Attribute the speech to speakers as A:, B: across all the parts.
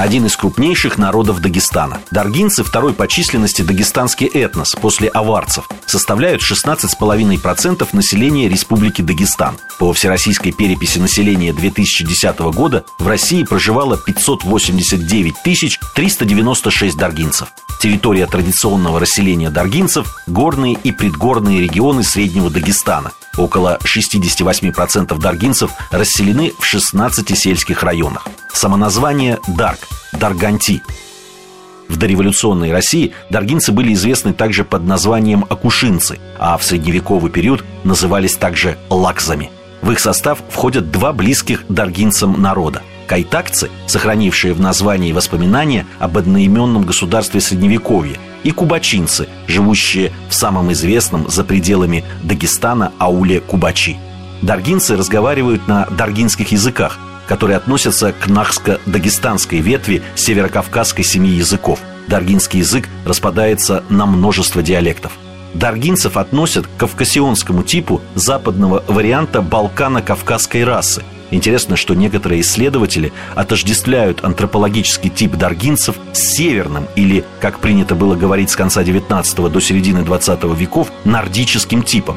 A: один из крупнейших народов Дагестана. Даргинцы – второй по численности дагестанский этнос после аварцев. Составляют 16,5% населения Республики Дагестан. По всероссийской переписи населения 2010 года в России проживало 589 396 даргинцев. Территория традиционного расселения даргинцев – горные и предгорные регионы Среднего Дагестана. Около 68% даргинцев расселены в 16 сельских районах. Самоназвание «Дарк» – «Дарганти». В дореволюционной России даргинцы были известны также под названием акушинцы, а в средневековый период назывались также лакзами. В их состав входят два близких даргинцам народа – кайтакцы, сохранившие в названии воспоминания об одноименном государстве Средневековья, и кубачинцы, живущие в самом известном за пределами Дагестана ауле Кубачи. Даргинцы разговаривают на даргинских языках – которые относятся к нахско-дагестанской ветви северокавказской семьи языков. Даргинский язык распадается на множество диалектов. Даргинцев относят к кавказионскому типу западного варианта балкано-кавказской расы. Интересно, что некоторые исследователи отождествляют антропологический тип даргинцев с северным или, как принято было говорить с конца 19 до середины 20 веков, нордическим типом.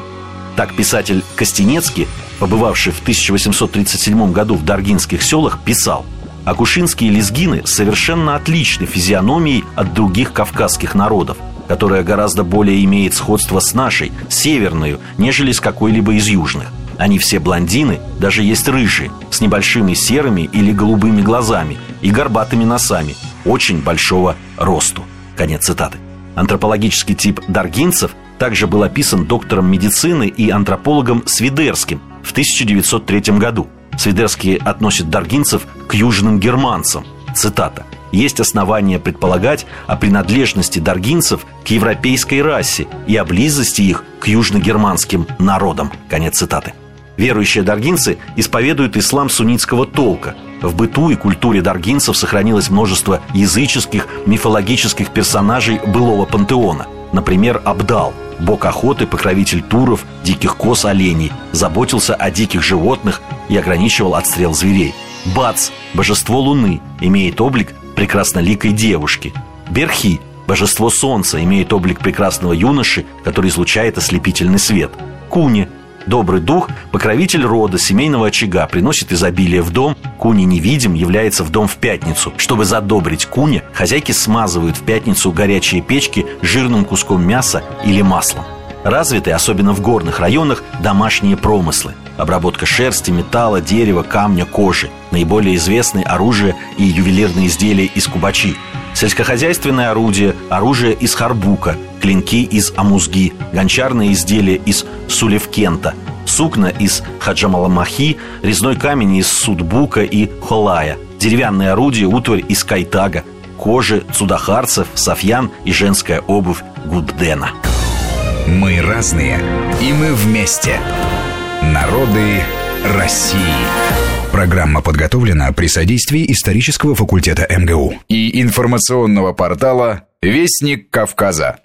A: Так писатель Костенецкий побывавший в 1837 году в Даргинских селах, писал Акушинские лезгины совершенно отличны физиономией от других кавказских народов, которая гораздо более имеет сходство с нашей, северной, нежели с какой-либо из южных. Они все блондины, даже есть рыжие, с небольшими серыми или голубыми глазами и горбатыми носами, очень большого росту. Конец цитаты. Антропологический тип даргинцев также был описан доктором медицины и антропологом Свидерским – в 1903 году. Свидерский относит даргинцев к южным германцам. Цитата. «Есть основания предполагать о принадлежности даргинцев к европейской расе и о близости их к южногерманским народам». Конец цитаты. Верующие даргинцы исповедуют ислам суннитского толка. В быту и культуре даргинцев сохранилось множество языческих, мифологических персонажей былого пантеона. Например, Абдал – бог охоты, покровитель туров, диких коз, оленей, заботился о диких животных и ограничивал отстрел зверей. Бац, божество луны, имеет облик прекрасноликой девушки. Берхи, божество солнца, имеет облик прекрасного юноши, который излучает ослепительный свет. Куни, Добрый дух, покровитель рода, семейного очага, приносит изобилие в дом. Куни невидим, является в дом в пятницу. Чтобы задобрить куни, хозяйки смазывают в пятницу горячие печки жирным куском мяса или маслом. Развиты, особенно в горных районах, домашние промыслы. Обработка шерсти, металла, дерева, камня, кожи. Наиболее известны оружие и ювелирные изделия из кубачи. Сельскохозяйственное орудие, оружие из харбука, клинки из амузги, гончарные изделия из сулевкента, сукна из хаджамаламахи, резной камень из судбука и холая, деревянные орудия, утварь из кайтага, кожи цудахарцев, софьян и женская обувь гуддена.
B: Мы разные, и мы вместе. Народы России. Программа подготовлена при содействии исторического факультета МГУ и информационного портала «Вестник Кавказа».